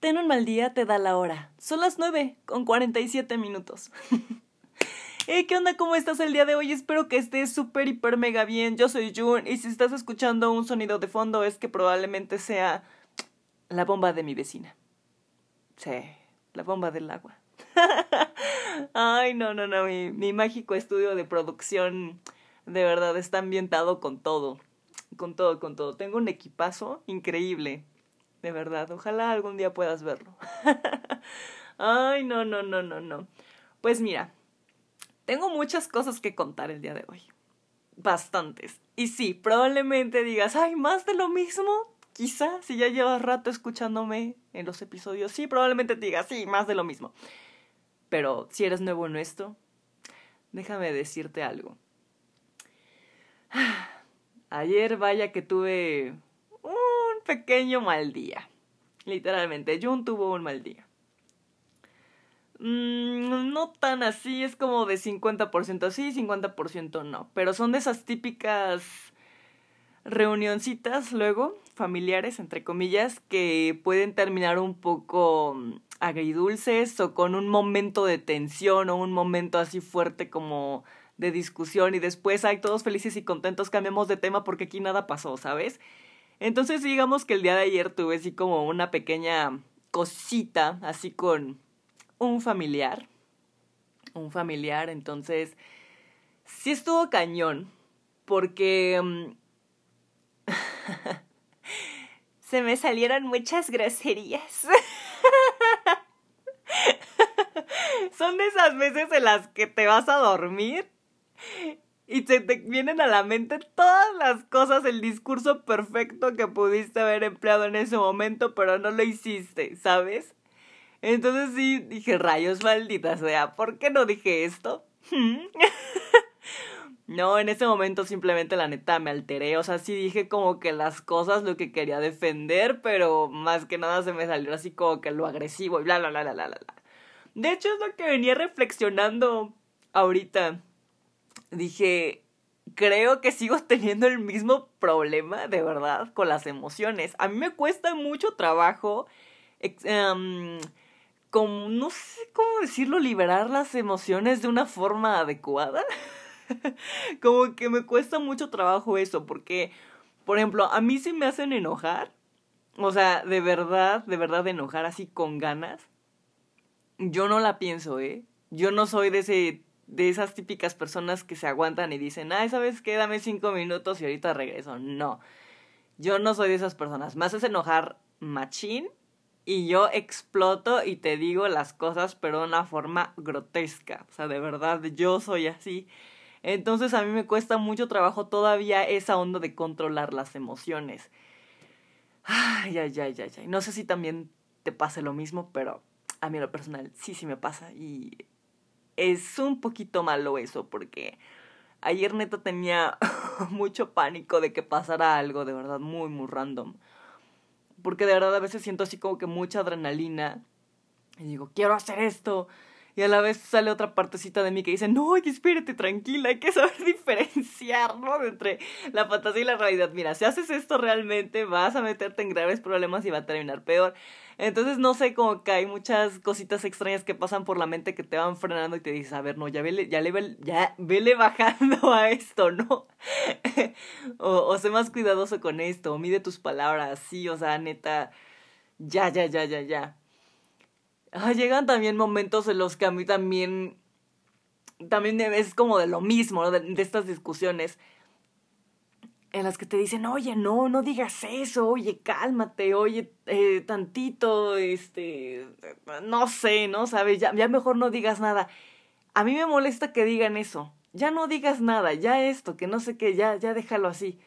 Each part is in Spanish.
Ten un mal día, te da la hora. Son las 9 con 47 minutos. Hey, ¿qué onda? ¿Cómo estás el día de hoy? Espero que estés súper, hiper, mega bien. Yo soy Jun y si estás escuchando un sonido de fondo es que probablemente sea la bomba de mi vecina. Sí, la bomba del agua. Ay, no, no, no, mi, mi mágico estudio de producción de verdad está ambientado con todo. Con todo, con todo. Tengo un equipazo increíble de verdad. Ojalá algún día puedas verlo. Ay, no, no, no, no, no. Pues mira, tengo muchas cosas que contar el día de hoy. Bastantes. Y sí, probablemente digas, ay, más de lo mismo. Quizá, si ya llevas rato escuchándome en los episodios, sí, probablemente te digas, sí, más de lo mismo. Pero si eres nuevo en esto, déjame decirte algo. Ayer vaya que tuve pequeño mal día. Literalmente, Jun tuvo un mal día. Mm, no tan así, es como de 50% sí, 50% no. Pero son de esas típicas reunioncitas luego, familiares, entre comillas, que pueden terminar un poco mm, agridulces o con un momento de tensión o un momento así fuerte como de discusión y después hay todos felices y contentos, cambiamos de tema porque aquí nada pasó, ¿sabes? Entonces digamos que el día de ayer tuve así como una pequeña cosita, así con un familiar. Un familiar, entonces sí estuvo cañón, porque mm, se me salieron muchas groserías. Son de esas veces en las que te vas a dormir y se te vienen a la mente todas las cosas, el discurso perfecto que pudiste haber empleado en ese momento, pero no lo hiciste, ¿sabes? Entonces sí dije, rayos malditas, sea, ¿por qué no dije esto? no, en ese momento simplemente la neta me alteré, o sea, sí dije como que las cosas, lo que quería defender, pero más que nada se me salió así como que lo agresivo y bla, bla, bla, bla, bla, bla. De hecho es lo que venía reflexionando ahorita dije, creo que sigo teniendo el mismo problema, de verdad, con las emociones. A mí me cuesta mucho trabajo, em, como, no sé cómo decirlo, liberar las emociones de una forma adecuada. como que me cuesta mucho trabajo eso, porque, por ejemplo, a mí sí me hacen enojar. O sea, de verdad, de verdad enojar así con ganas. Yo no la pienso, ¿eh? Yo no soy de ese de esas típicas personas que se aguantan y dicen, ay, ¿sabes qué? Dame cinco minutos y ahorita regreso. No, yo no soy de esas personas. Me haces enojar machín y yo exploto y te digo las cosas, pero de una forma grotesca. O sea, de verdad, yo soy así. Entonces a mí me cuesta mucho trabajo todavía esa onda de controlar las emociones. Ay, ay, ay, ay, ay. No sé si también te pase lo mismo, pero a mí lo personal sí, sí me pasa. Y es un poquito malo eso, porque ayer neta tenía mucho pánico de que pasara algo de verdad muy, muy random. Porque de verdad a veces siento así como que mucha adrenalina. Y digo, quiero hacer esto. Y a la vez sale otra partecita de mí que dice, no, espérate, tranquila, hay que saber diferenciar, ¿no? Entre la fantasía y la realidad. Mira, si haces esto realmente vas a meterte en graves problemas y va a terminar peor. Entonces, no sé, como que hay muchas cositas extrañas que pasan por la mente que te van frenando y te dices, a ver, no, ya vele, ya le, ya vele bajando a esto, ¿no? o, o sé más cuidadoso con esto, o mide tus palabras, sí, o sea, neta, ya, ya, ya, ya, ya. Llegan también momentos en los que a mí también, también es como de lo mismo, ¿no? de estas discusiones en las que te dicen, oye, no, no digas eso, oye, cálmate, oye, eh, tantito, este, no sé, ¿no? ¿Sabes? Ya, ya mejor no digas nada. A mí me molesta que digan eso. Ya no digas nada, ya esto, que no sé qué, ya, ya déjalo así.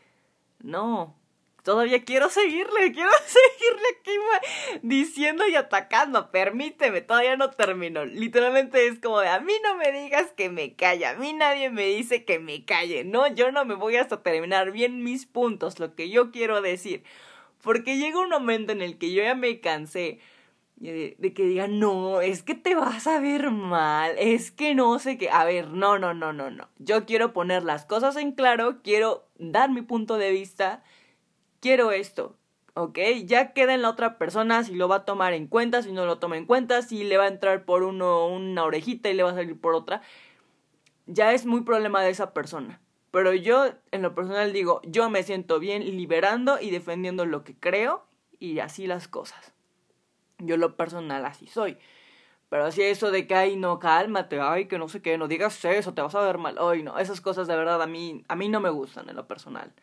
No, todavía quiero seguirle, quiero seguirle aquí diciendo y atacando, permíteme, todavía no termino. Literalmente es como de, a mí no me digas que me calle, a mí nadie me dice que me calle, no, yo no me voy hasta terminar bien mis puntos, lo que yo quiero decir. Porque llega un momento en el que yo ya me cansé de, que digan, no, es que te vas a ver mal, es que no sé qué. A ver, no, no, no, no, no. Yo quiero poner las cosas en claro, quiero dar mi punto de vista quiero esto. ¿ok? Ya queda en la otra persona si lo va a tomar en cuenta, si no lo toma en cuenta, si le va a entrar por uno una orejita y le va a salir por otra. Ya es muy problema de esa persona. Pero yo, en lo personal, digo, yo me siento bien liberando y defendiendo lo que creo y así las cosas. Yo lo personal así soy. Pero así eso de que, ay, no, cálmate, ay, que no sé qué, no digas eso, te vas a ver mal. Ay, no, esas cosas de verdad a mí, a mí no me gustan en lo personal.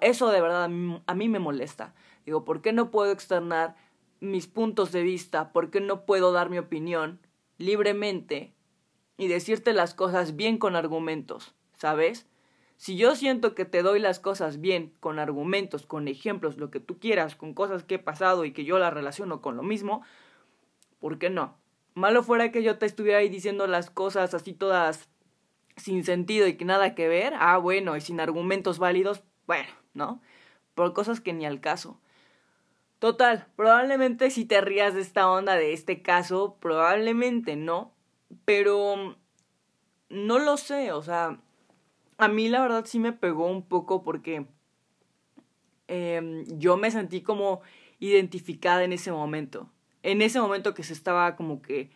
Eso de verdad a mí, me molesta. Digo, ¿por qué no puedo externar mis puntos de vista? ¿Por qué no puedo dar mi opinión libremente y decirte las cosas bien con argumentos? ¿Sabes? Si yo siento que te doy las cosas bien, con argumentos, con ejemplos, lo que tú quieras, con cosas que he pasado y que yo las relaciono con lo mismo, ¿por qué no? Malo fuera que yo te estuviera ahí diciendo las cosas así todas sin sentido y que nada que ver. Ah, bueno, y sin argumentos válidos, bueno, ¿no? Por cosas que ni al caso. Total, probablemente si te rías de esta onda, de este caso, probablemente no. Pero no lo sé, o sea, a mí la verdad sí me pegó un poco porque em, yo me sentí como identificada en ese momento. En ese momento que se estaba como que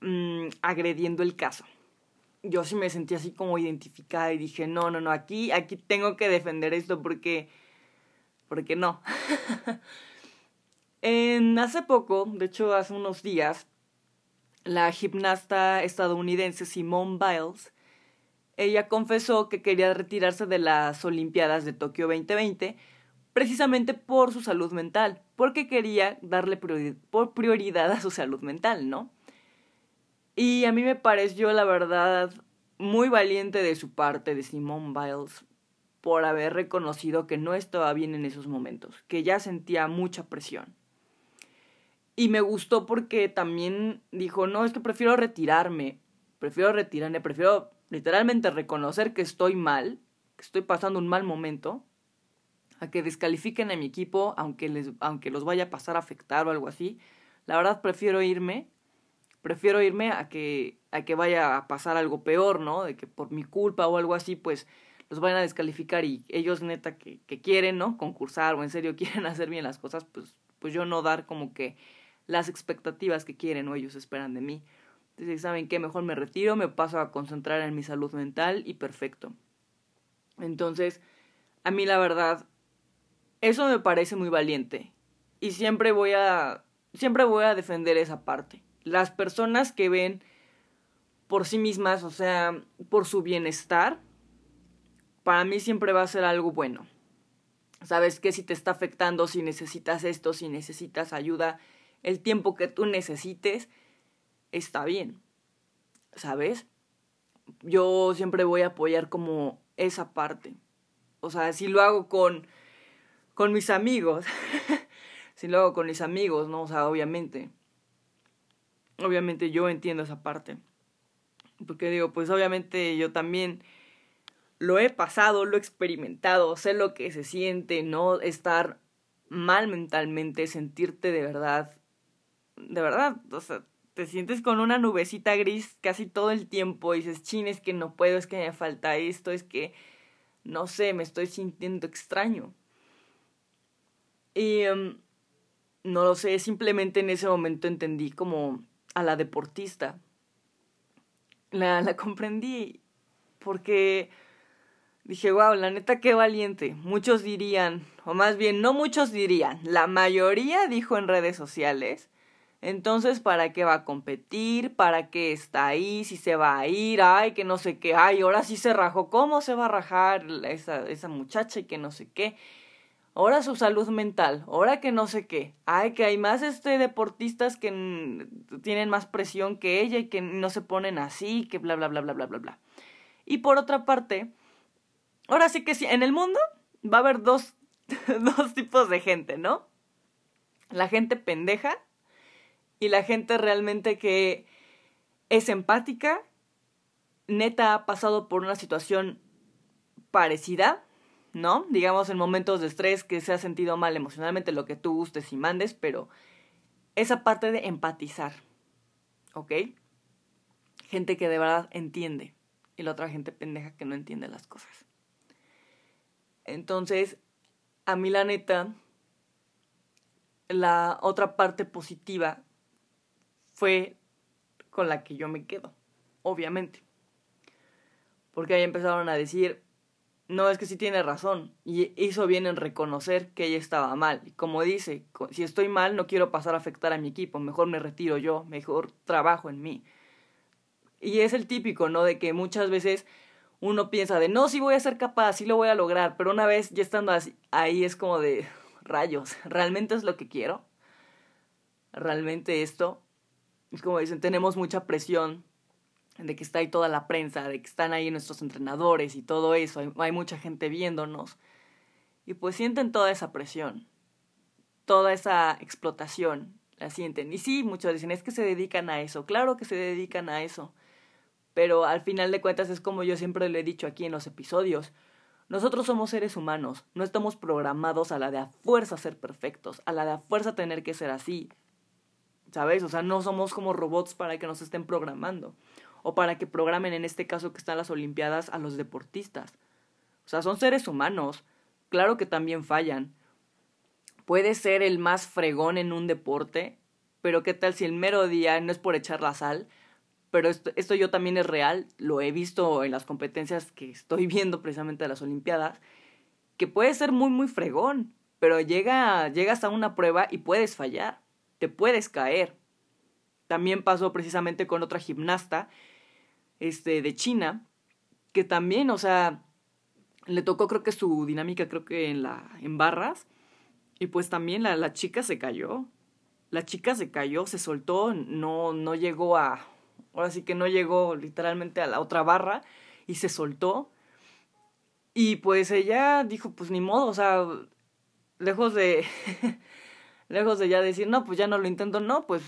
mm, agrediendo el caso. Yo sí me sentí así como identificada y dije, no, no, no, aquí, aquí tengo que defender esto porque, porque no. en hace poco, de hecho hace unos días, la gimnasta estadounidense Simone Biles ella confesó que quería retirarse de las Olimpiadas de Tokio 2020 precisamente por su salud mental, porque quería darle prioridad a su salud mental, ¿no? Y a mí me pareció, la verdad, muy valiente de su parte, de Simone Biles, por haber reconocido que no estaba bien en esos momentos, que ya sentía mucha presión. Y me gustó porque también dijo, no, es que prefiero retirarme, prefiero retirarme, prefiero literalmente reconocer que estoy mal, que estoy pasando un mal momento, a que descalifiquen a mi equipo, aunque, les, aunque los vaya a pasar a afectar o algo así. La verdad prefiero irme, prefiero irme a que, a que vaya a pasar algo peor, ¿no? De que por mi culpa o algo así, pues los vayan a descalificar y ellos neta que, que quieren, ¿no? Concursar o en serio quieren hacer bien las cosas, pues, pues yo no dar como que las expectativas que quieren o ellos esperan de mí. Entonces, ¿saben qué? Mejor me retiro, me paso a concentrar en mi salud mental y perfecto. Entonces, a mí la verdad, eso me parece muy valiente. Y siempre voy a, siempre voy a defender esa parte. Las personas que ven por sí mismas, o sea, por su bienestar, para mí siempre va a ser algo bueno. Sabes que si te está afectando, si necesitas esto, si necesitas ayuda, el tiempo que tú necesites, está bien, ¿sabes? Yo siempre voy a apoyar como esa parte. O sea, si lo hago con, con mis amigos, si lo hago con mis amigos, ¿no? O sea, obviamente. Obviamente yo entiendo esa parte. Porque digo, pues obviamente yo también lo he pasado, lo he experimentado, sé lo que se siente, ¿no? Estar mal mentalmente, sentirte de verdad, de verdad, o sea, te sientes con una nubecita gris casi todo el tiempo y dices, chin, es que no puedo, es que me falta esto, es que, no sé, me estoy sintiendo extraño. Y em, no lo sé, simplemente en ese momento entendí como a la deportista. La, la comprendí porque dije, wow, la neta qué valiente. Muchos dirían, o más bien no muchos dirían, la mayoría dijo en redes sociales entonces, ¿para qué va a competir? ¿Para qué está ahí? Si se va a ir, ay, que no sé qué, ay, ahora sí se rajó, ¿cómo se va a rajar esa, esa muchacha y que no sé qué? Ahora su salud mental, ahora que no sé qué, ay, que hay más este deportistas que tienen más presión que ella y que no se ponen así, que bla, bla, bla, bla, bla, bla, bla. Y por otra parte, ahora sí que sí, en el mundo va a haber dos, dos tipos de gente, ¿no? La gente pendeja y la gente realmente que es empática, neta ha pasado por una situación parecida, ¿no? Digamos en momentos de estrés que se ha sentido mal emocionalmente, lo que tú gustes y mandes, pero esa parte de empatizar, ¿ok? Gente que de verdad entiende y la otra gente pendeja que no entiende las cosas. Entonces, a mí la neta, la otra parte positiva fue con la que yo me quedo, obviamente. Porque ahí empezaron a decir, no, es que sí tiene razón. Y hizo bien en reconocer que ella estaba mal. Como dice, si estoy mal, no quiero pasar a afectar a mi equipo. Mejor me retiro yo, mejor trabajo en mí. Y es el típico, ¿no? De que muchas veces uno piensa de, no, sí voy a ser capaz, sí lo voy a lograr. Pero una vez ya estando así, ahí es como de, rayos, ¿realmente es lo que quiero? ¿Realmente esto? Es como dicen, tenemos mucha presión de que está ahí toda la prensa, de que están ahí nuestros entrenadores y todo eso, hay, mucha gente viéndonos. Y pues sienten toda esa presión, toda esa explotación, la sienten. Y sí, muchos dicen, es que se dedican a eso, claro que se dedican a eso. Pero al final de cuentas es como yo siempre le he dicho aquí en los episodios. Nosotros somos seres humanos, no estamos programados a la de a fuerza ser perfectos, a la de a fuerza tener que ser así. ¿Sabes? O sea, no somos como robots para que nos estén programando o para que programen en este caso que están las Olimpiadas a los deportistas. O sea, son seres humanos, claro que también fallan. Puede ser el más fregón en un deporte, pero qué tal si el mero día, no es por echar la sal, pero esto, yo también es real, lo he visto en las competencias que estoy viendo precisamente de las Olimpiadas, que puede ser muy, muy fregón, pero llega, llegas a una prueba y puedes fallar, te puedes caer. También pasó precisamente con otra gimnasta este, de China, que también, o sea, le tocó creo que su dinámica, creo que en, la, en barras, y pues también la, la chica se cayó. La chica se cayó, se soltó, no, no llegó a, ahora sí que no llegó literalmente a la otra barra y se soltó. Y pues ella dijo, pues ni modo, o sea, lejos de, lejos de ya decir, no, pues ya no lo intento, no, pues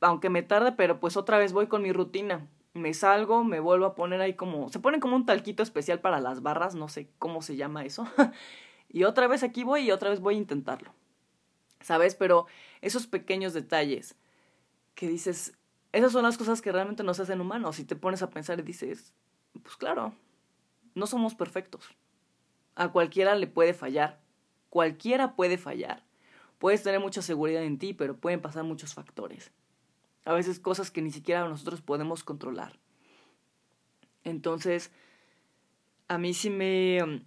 aunque me tarde, pero pues otra vez voy con mi rutina me salgo, me vuelvo a poner ahí como, se pone como un talquito especial para las barras, no sé cómo se llama eso. y otra vez aquí voy y otra vez voy a intentarlo. ¿Sabes? Pero esos pequeños detalles que dices, esas son las cosas que realmente nos hacen humanos. Y te pones a pensar y dices, pues claro, no somos perfectos. A cualquiera le puede fallar. Cualquiera puede fallar. Puedes tener mucha seguridad en ti, pero pueden pasar muchos factores a veces cosas que ni siquiera nosotros podemos controlar. Entonces, a mí sí me... Um,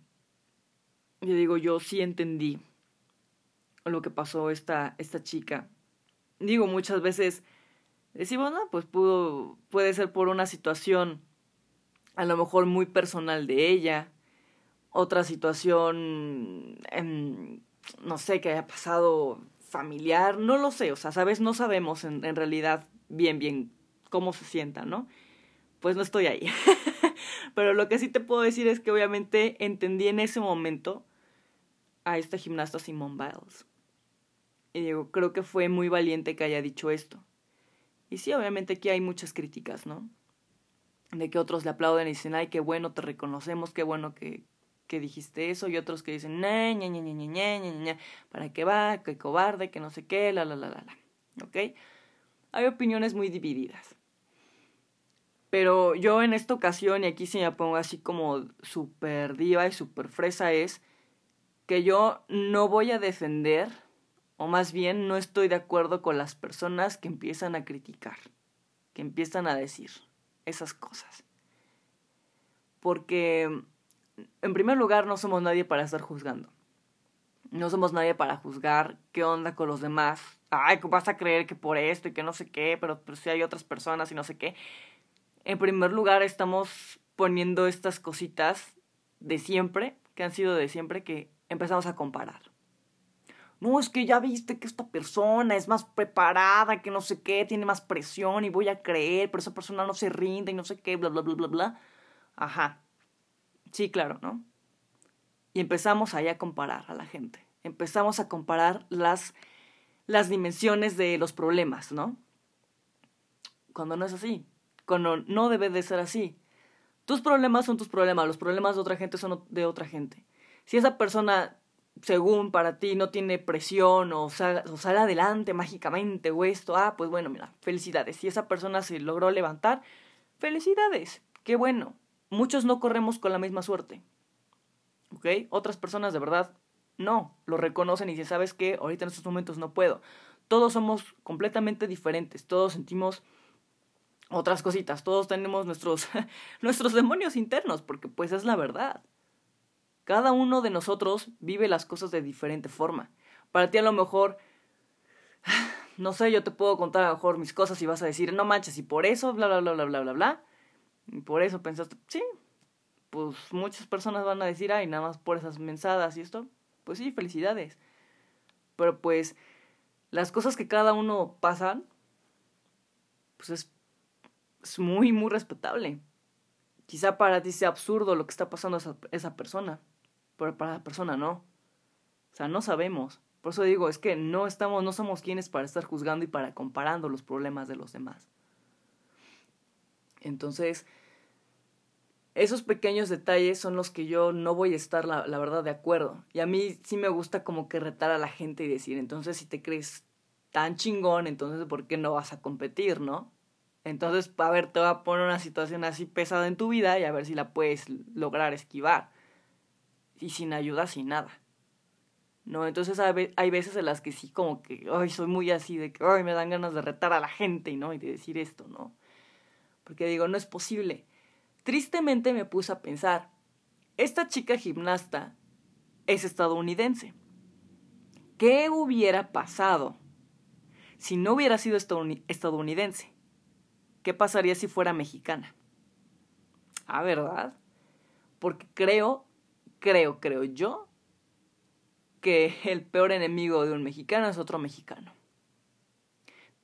yo digo, yo sí entendí lo que pasó esta, esta chica. Digo, muchas veces decimos, no, pues pudo, puede ser por una situación a lo mejor muy personal de ella, otra situación, no sé, que haya pasado familiar, no lo sé, o sea, sabes, no sabemos en, en realidad bien, bien cómo se sienta, ¿no? Pues no estoy ahí. Pero lo que sí te puedo decir es que obviamente entendí en ese momento a esta gimnasta Simone Biles. Y digo, creo que fue muy valiente que haya dicho esto. Y sí, obviamente aquí hay muchas críticas, ¿no? De que otros le aplauden y dicen, ay, qué bueno, te reconocemos, qué bueno que, que dijiste eso, y otros que dicen, ña, ña, ña, ña, ¿para qué va? Qué cobarde, que no sé qué, la, la, la, la, la. ¿Ok? Hay opiniones muy divididas. Pero yo en esta ocasión, y aquí se me pongo así como super diva y super fresa, es que yo no voy a defender, o más bien no estoy de acuerdo con las personas que empiezan a criticar, que empiezan a decir esas cosas. Porque en primer lugar, no somos nadie para estar juzgando. No somos nadie para juzgar qué onda con los demás. Ay, vas a creer que por esto y que no sé qué, pero, pero si hay otras personas y no sé qué. En primer lugar, estamos poniendo estas cositas de siempre, que han sido de siempre, que empezamos a comparar. No, es que ya viste que esta persona es más preparada, que no sé qué, tiene más presión y voy a creer, pero esa persona no se rinde y no sé qué, bla, bla, bla, bla, bla. Ajá. Sí, claro, ¿no? Y empezamos ahí a comparar a la gente. Empezamos a comparar las, las dimensiones de los problemas, ¿no? Cuando no es así. Cuando no debe de ser así. Tus problemas son tus problemas, los problemas de otra gente son de otra gente. Si esa persona, según para ti, no tiene presión o, sale, o sale adelante mágicamente o esto, ah, pues bueno, mira, felicidades. Si esa persona se logró levantar, felicidades, qué bueno muchos no corremos con la misma suerte. ¿Ok? Otras personas de verdad No, lo reconocen y dicen, ¿sabes qué? Ahorita en estos momentos no puedo. Todos somos completamente diferentes, todos sentimos otras cositas, todos tenemos nuestros, nuestros demonios internos, porque pues es la verdad. Cada uno de nosotros vive las cosas de diferente forma. Para ti a lo mejor, no sé, yo te puedo contar a lo mejor mis cosas y vas a decir, no manches, y por eso, bla, bla, bla, bla, bla, bla, bla. Por eso pensaste, sí, pues muchas personas van a decir, ay, nada más por esas mensadas y esto. Pues sí, felicidades. Pero pues las cosas que cada uno pasan, pues es, es muy, muy respetable. Quizá para ti sea absurdo lo que está pasando a esa, esa persona, pero para la persona no. O sea, no sabemos. Por eso digo, es que no estamos, no somos quienes para estar juzgando y para comparando los problemas de los demás. Entonces, esos pequeños detalles son los que yo no voy a estar, la, la, verdad, de acuerdo. Y a mí sí me gusta como que retar a la gente y decir, entonces si te crees tan chingón, entonces ¿por qué no vas a competir, no? Entonces, a ver, te voy a poner una situación así pesada en tu vida y a ver si la puedes lograr esquivar. Y sin ayuda, sin nada. ¿No? Entonces hay veces en las que sí como que, ay, soy muy así, de que, ay, me dan ganas de retar a la gente, ¿no? Y de decir esto, ¿no? Porque digo, no es posible Tristemente me puse a pensar, esta chica gimnasta es estadounidense. ¿Qué hubiera pasado si no hubiera sido estadounidense? ¿Qué pasaría si fuera mexicana? Ah, ¿verdad? Porque creo, creo, creo yo, que el peor enemigo de un mexicano es otro mexicano.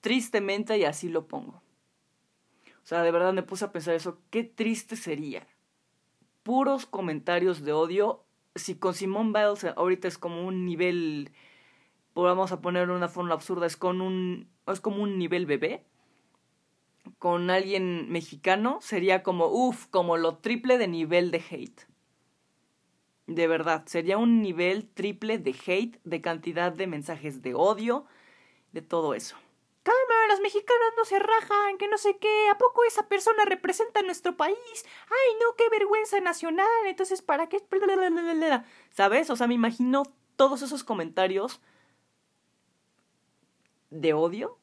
Tristemente, y así lo pongo. O sea, de verdad me puse a pensar eso. Qué triste sería. Puros comentarios de odio. Si con Simone Biles ahorita es como un nivel. Vamos a ponerlo una forma absurda. Es, con un, es como un nivel bebé. Con alguien mexicano sería como, uff, como lo triple de nivel de hate. De verdad, sería un nivel triple de hate, de cantidad de mensajes de odio, de todo eso los mexicanos no se rajan, que no sé qué, ¿a poco esa persona representa a nuestro país? Ay, no, qué vergüenza nacional, entonces, ¿para qué? ¿Sabes? O sea, me imagino todos esos comentarios de odio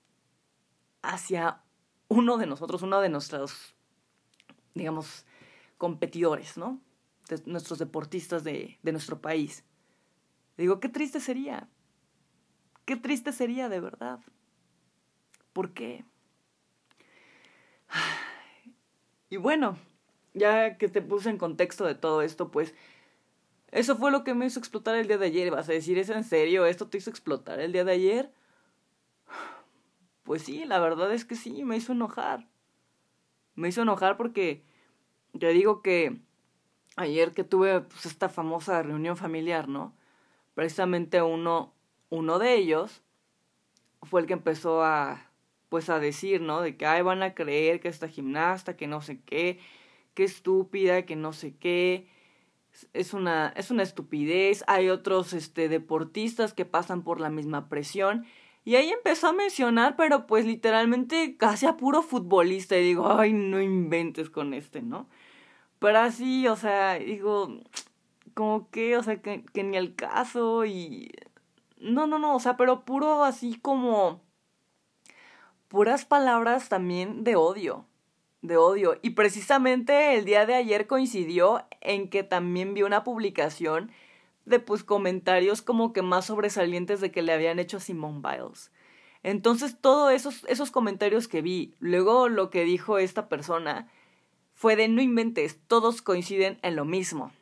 hacia uno de nosotros, uno de nuestros, digamos, competidores, ¿no? De nuestros deportistas de, de nuestro país. Digo, qué triste sería. Qué triste sería, de verdad. ¿Por qué? Y bueno, ya que te puse en contexto de todo esto, pues eso fue lo que me hizo explotar el día de ayer. ¿Vas a decir, ¿es en serio? ¿Esto te hizo explotar el día de ayer? Pues sí, la verdad es que sí, me hizo enojar. Me hizo enojar porque te digo que ayer que tuve pues, esta famosa reunión familiar, ¿no? Precisamente uno, uno de ellos fue el que empezó a pues a decir, ¿no? De que, ay, van a creer que esta gimnasta, que no sé qué, que estúpida, que no sé qué. Es una, es una estupidez. Hay otros este, deportistas que pasan por la misma presión. Y ahí empezó a mencionar, pero pues literalmente casi a puro futbolista. Y digo, ay, no inventes con este, ¿no? Pero así, o sea, digo, como que, o sea, que, que ni el caso y... No, no, no, o sea, pero puro así como puras palabras también de odio, de odio. Y precisamente el día de ayer coincidió en que también vi una publicación de pues comentarios como que más sobresalientes de que le habían hecho a Simone Biles. Entonces todos esos, esos comentarios que vi, luego lo que dijo esta persona, fue de no inventes, todos coinciden en lo mismo,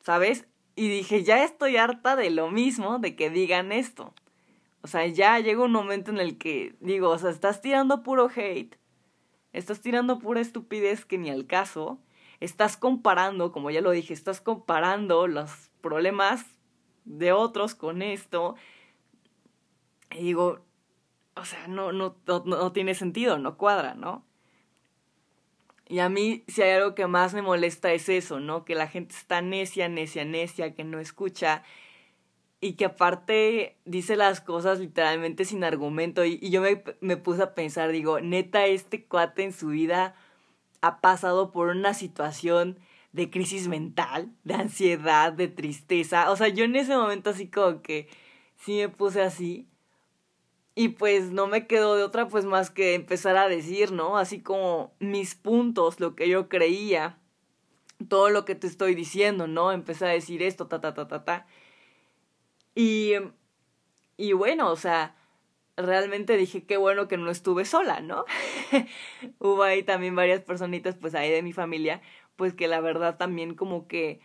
¿sabes? Y dije, ya estoy harta de lo mismo, de que digan esto. O sea, ya llega un momento en el que digo, o sea, estás tirando puro hate, estás tirando pura estupidez que ni al caso, estás comparando, como ya lo dije, estás comparando los problemas de otros con esto. Y digo, o sea, no, no, no, no tiene sentido, no cuadra, ¿no? Y a mí, si hay algo que más me molesta es eso, ¿no? Que la gente está necia, necia, necia, que no escucha y que aparte dice las cosas literalmente sin argumento. Y, yo me, me, puse a pensar, digo, neta, este cuate en su vida ha pasado por una situación de crisis mental, de ansiedad, de tristeza. O sea, yo en ese momento así como que sí me puse así. Y pues no me quedó de otra pues más que empezar a decir, ¿no? Así como mis puntos, lo que yo creía, todo lo que te estoy diciendo, ¿no? Empecé a decir esto, ta, ta, ta, ta, ta. Y, y bueno, o sea, realmente dije qué bueno que no estuve sola, ¿no? Hubo ahí también varias personitas, pues ahí de mi familia, pues que la verdad también como que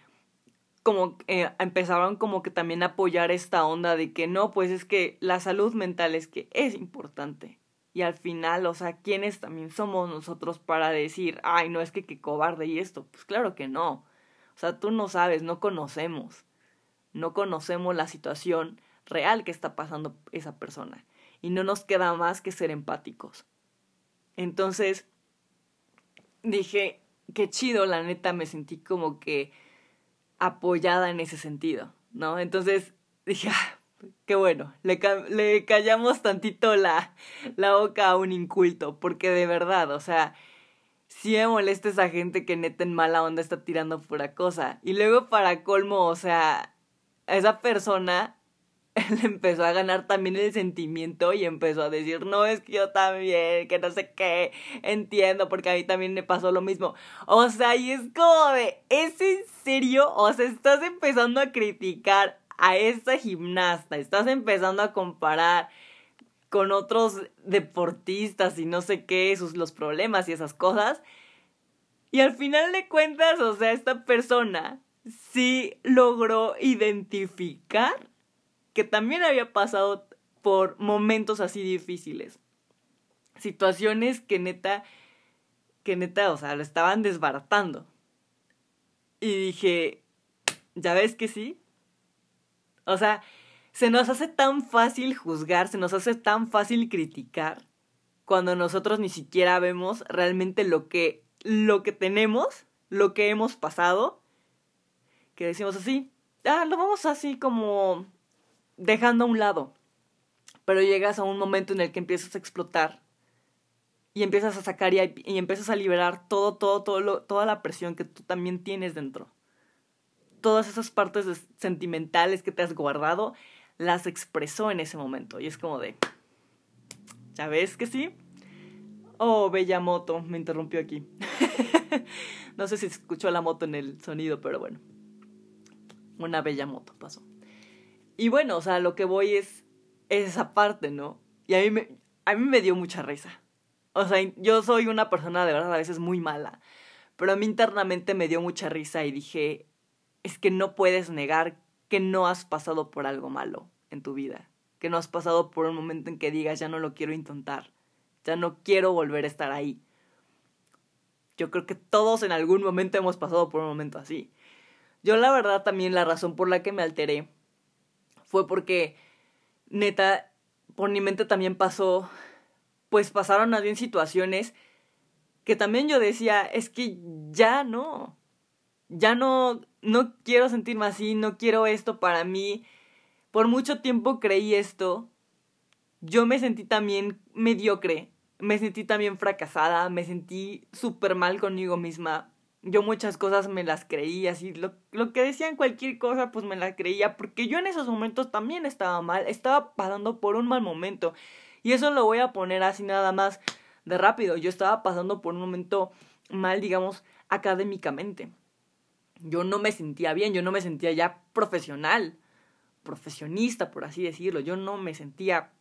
como eh, empezaron como que también apoyar esta onda de que no, pues es que la salud mental es que es importante. Y al final, o sea, ¿quiénes también somos nosotros para decir, ay, no es que qué cobarde y esto? Pues claro que no. O sea, tú no sabes, no conocemos. No conocemos la situación real que está pasando esa persona. Y no nos queda más que ser empáticos. Entonces, dije, qué chido, la neta, me sentí como que apoyada en ese sentido, ¿no? Entonces dije, ah, qué bueno, le, le callamos tantito la, la boca a un inculto, porque de verdad, o sea, sí me molesta esa gente que neta en mala onda está tirando pura cosa. Y luego para colmo, o sea, esa persona él empezó a ganar también el sentimiento y empezó a decir, no, es que yo también, que no sé qué, entiendo, porque a mí también me pasó lo mismo. O sea, y es como de, ¿es en serio? O sea, estás empezando a criticar a esta gimnasta, estás empezando a comparar con otros deportistas y no sé qué, sus, los problemas y esas cosas. Y al final de cuentas, o sea, esta persona sí logró identificar que también había pasado por momentos así difíciles. Situaciones que neta, que neta, o sea, lo estaban desbaratando. Y dije, ¿ya ves que sí? O sea, se nos hace tan fácil juzgar, se nos hace tan fácil criticar cuando nosotros ni siquiera vemos realmente lo que lo que tenemos, lo que hemos pasado, que decimos así, ah, lo vamos así como dejando a un lado. Pero llegas a un momento en el que empiezas a explotar y empiezas a sacar y, y empiezas a liberar todo, todo, todo toda la presión que tú también tienes dentro. Todas esas partes sentimentales que te has guardado, las expresó en ese momento. Y es como de, ¿ya ves que sí? Oh, bella moto, me interrumpió aquí. no sé si escuchó la moto en el sonido, pero bueno. Una bella moto pasó. Y bueno, o sea, lo que voy es, esa parte, ¿no? Y a mí, me, a mí me dio mucha risa. O sea, yo soy una persona de verdad a veces muy mala. Pero a mí internamente me dio mucha risa y dije, es que no puedes negar que no has pasado por algo malo en tu vida. Que no has pasado por un momento en que digas, ya no lo quiero intentar. Ya no quiero volver a estar ahí. Yo creo que todos en algún momento hemos pasado por un momento así. Yo la verdad también la razón por la que me alteré fue porque, neta, por mi mente también pasó, pues pasaron bien situaciones que también yo decía, es que ya no, ya no, no quiero sentirme así, no quiero esto para mí. Por mucho tiempo creí esto. Yo me sentí también mediocre, me sentí también fracasada, me sentí súper mal conmigo misma yo muchas cosas me las creía, así, lo, lo que decían cualquier cosa, pues me la creía, porque yo en esos momentos también estaba mal, estaba pasando por un mal momento. Y eso lo voy a poner así nada más de rápido. Yo estaba pasando por un momento mal, digamos, académicamente. Yo no me sentía bien, yo no me sentía ya profesional, profesionista, por así decirlo. Yo no me sentía,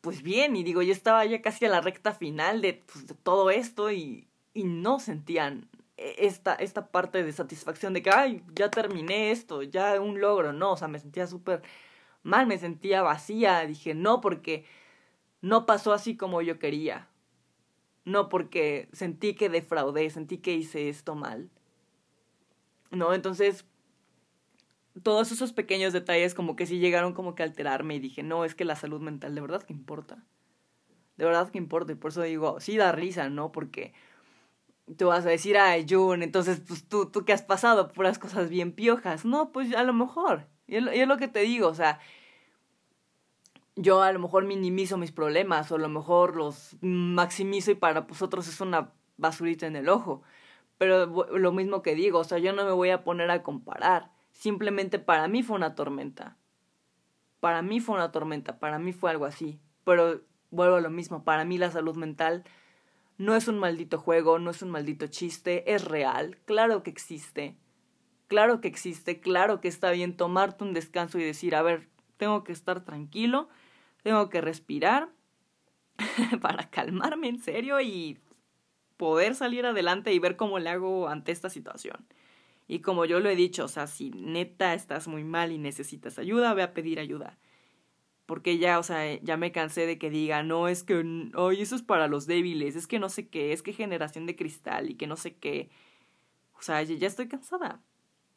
pues bien, y digo, yo estaba ya casi a la recta final de, pues, de todo esto y, y no sentían esta, esta parte de satisfacción de que, ay, ya terminé esto, ya un logro, no, o sea, me sentía súper mal, me sentía vacía, dije, no, porque no pasó así como yo quería, no porque sentí que defraudé, sentí que hice esto mal, ¿no? Entonces, todos esos pequeños detalles como que sí llegaron como que a alterarme y dije, no, es que la salud mental de verdad que importa, de verdad que importa, y por eso digo, sí da risa, ¿no? Porque tú vas a decir, ay, Jun, entonces, pues tú, tú que has pasado puras cosas bien piojas. No, pues a lo mejor. Y es, lo que te digo, o sea, yo a lo mejor minimizo mis problemas o a lo mejor los maximizo y para vosotros es una basurita en el ojo. Pero lo mismo que digo, o sea, yo no me voy a poner a comparar. Simplemente para mí fue una tormenta. Para mí fue una tormenta, para mí fue algo así. Pero vuelvo a lo mismo, para mí la salud mental no es un maldito juego, no es un maldito chiste, es real, claro que existe. Claro que existe, claro que está bien tomarte un descanso y decir, a ver, tengo que estar tranquilo, tengo que respirar para calmarme en serio y poder salir adelante y ver cómo le hago ante esta situación. Y como yo lo he dicho, o sea, si neta estás muy mal y necesitas ayuda, ve a pedir ayuda. Porque ya, o sea, ya me cansé de que diga, no, es que, ay, eso es para los débiles, es que no sé qué, es que generación de cristal y que no sé qué. O sea, ya estoy cansada.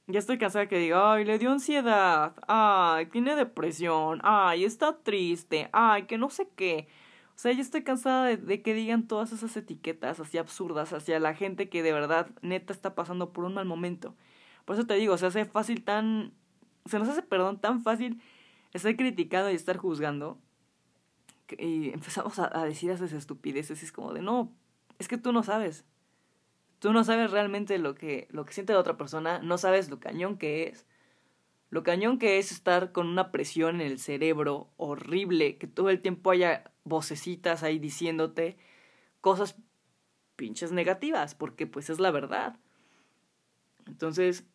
Ya estoy cansada que diga, ay, le dio ansiedad, ay, tiene depresión, ay, está triste, ay, que no sé qué. O sea, ya estoy cansada de, de, que digan todas esas etiquetas así absurdas hacia la gente que de verdad neta está pasando por un mal momento. Por eso te digo, se hace fácil tan... Se nos hace, perdón, tan fácil estar criticando y estar juzgando. Y empezamos a, a decir esas estupideces y es como de, no, es que tú no sabes. Tú no sabes realmente lo que, lo que siente la otra persona, no sabes lo cañón que es. Lo cañón que es estar con una presión en el cerebro horrible, que todo el tiempo haya vocecitas ahí diciéndote cosas pinches negativas, porque pues es la verdad. Entonces,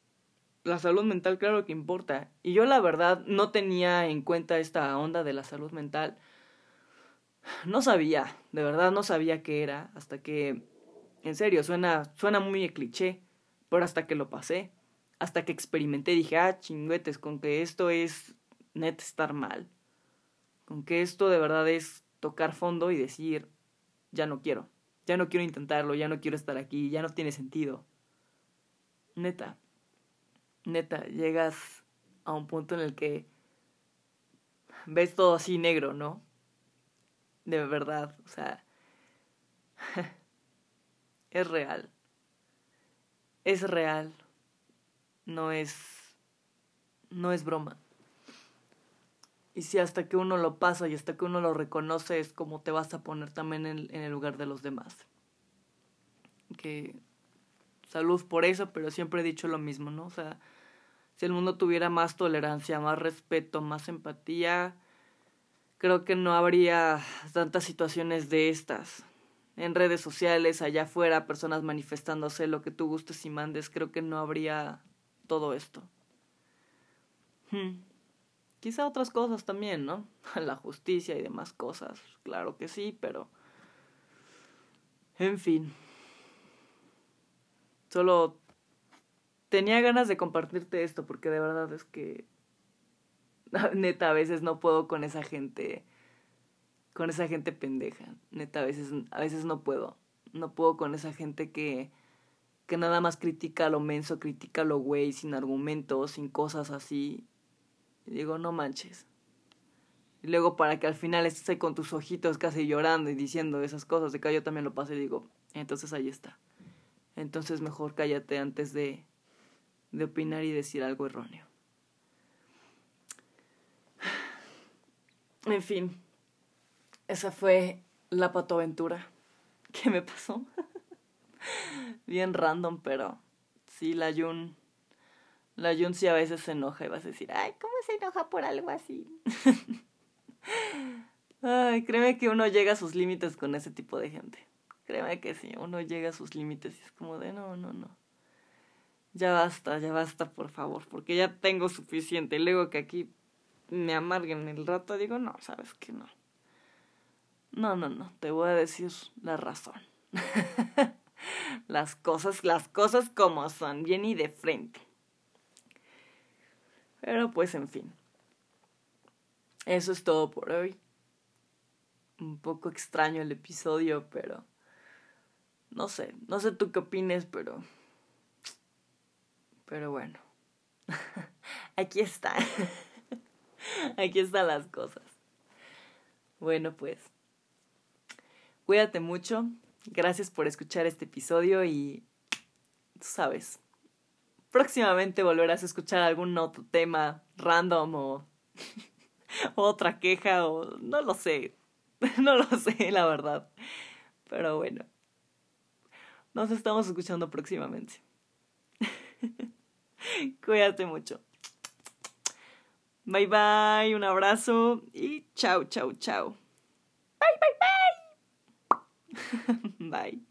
la salud mental claro que importa. Y yo la verdad no tenía en cuenta esta onda de la salud mental. No sabía, de verdad no sabía qué era, hasta que en serio, suena, suena muy cliché, pero hasta que lo pasé, hasta que experimenté, dije, ah, chingüetes, con que esto es net estar mal, con que esto de verdad es tocar fondo y decir, ya no quiero, ya no quiero intentarlo, ya no quiero estar aquí, ya no tiene sentido. Neta, neta, llegas a un punto en el que ves todo así negro, ¿no? De verdad, o sea, es real. Es real. No es. No es broma. Y si hasta que uno lo pasa y hasta que uno lo reconoce es como te vas a poner también en, el lugar de los demás. Que salud por eso, pero siempre he dicho lo mismo, ¿no? O sea, si el mundo tuviera más tolerancia, más respeto, más empatía, creo que no habría tantas situaciones de estas en redes sociales, allá afuera, personas manifestándose lo que tú gustes y mandes, creo que no habría todo esto. Hmm. Quizá otras cosas también, ¿no? La justicia y demás cosas, claro que sí, pero... En fin. Solo tenía ganas de compartirte esto porque de verdad es que... Neta, a veces no puedo con esa gente con esa gente pendeja. Neta, a veces, a veces no puedo. No puedo con esa gente que, que nada más critica lo menso, critica lo güey, sin argumentos, sin cosas así. Y digo, no manches. Y luego para que al final estés ahí con tus ojitos casi llorando y diciendo esas cosas de que yo también lo pasé y digo, entonces ahí está. Entonces mejor cállate antes de, de opinar y decir algo erróneo. En fin, esa fue la patoaventura que me pasó. Bien random, pero sí, la Jun. La Jun sí a veces se enoja y vas a decir, ay, ¿cómo se enoja por algo así? ay, créeme que uno llega a sus límites con ese tipo de gente. Créeme que sí, uno llega a sus límites y es como de, no, no, no. Ya basta, ya basta, por favor, porque ya tengo suficiente. Y luego que aquí me amarguen el rato, digo, no, sabes que no. No, no, no, te voy a decir la razón. las cosas, las cosas como son, bien y de frente. Pero pues en fin. Eso es todo por hoy. Un poco extraño el episodio, pero no sé, no sé tú qué opines, pero pero bueno. Aquí está. Aquí están las cosas. Bueno, pues Cuídate mucho. Gracias por escuchar este episodio y tú sabes, próximamente volverás a escuchar algún otro tema random o otra queja o no lo sé. No lo sé, la verdad. Pero bueno. Nos estamos escuchando próximamente. Cuídate mucho. Bye bye, un abrazo y chao, chao, chao. Bye, bye, bye. bye.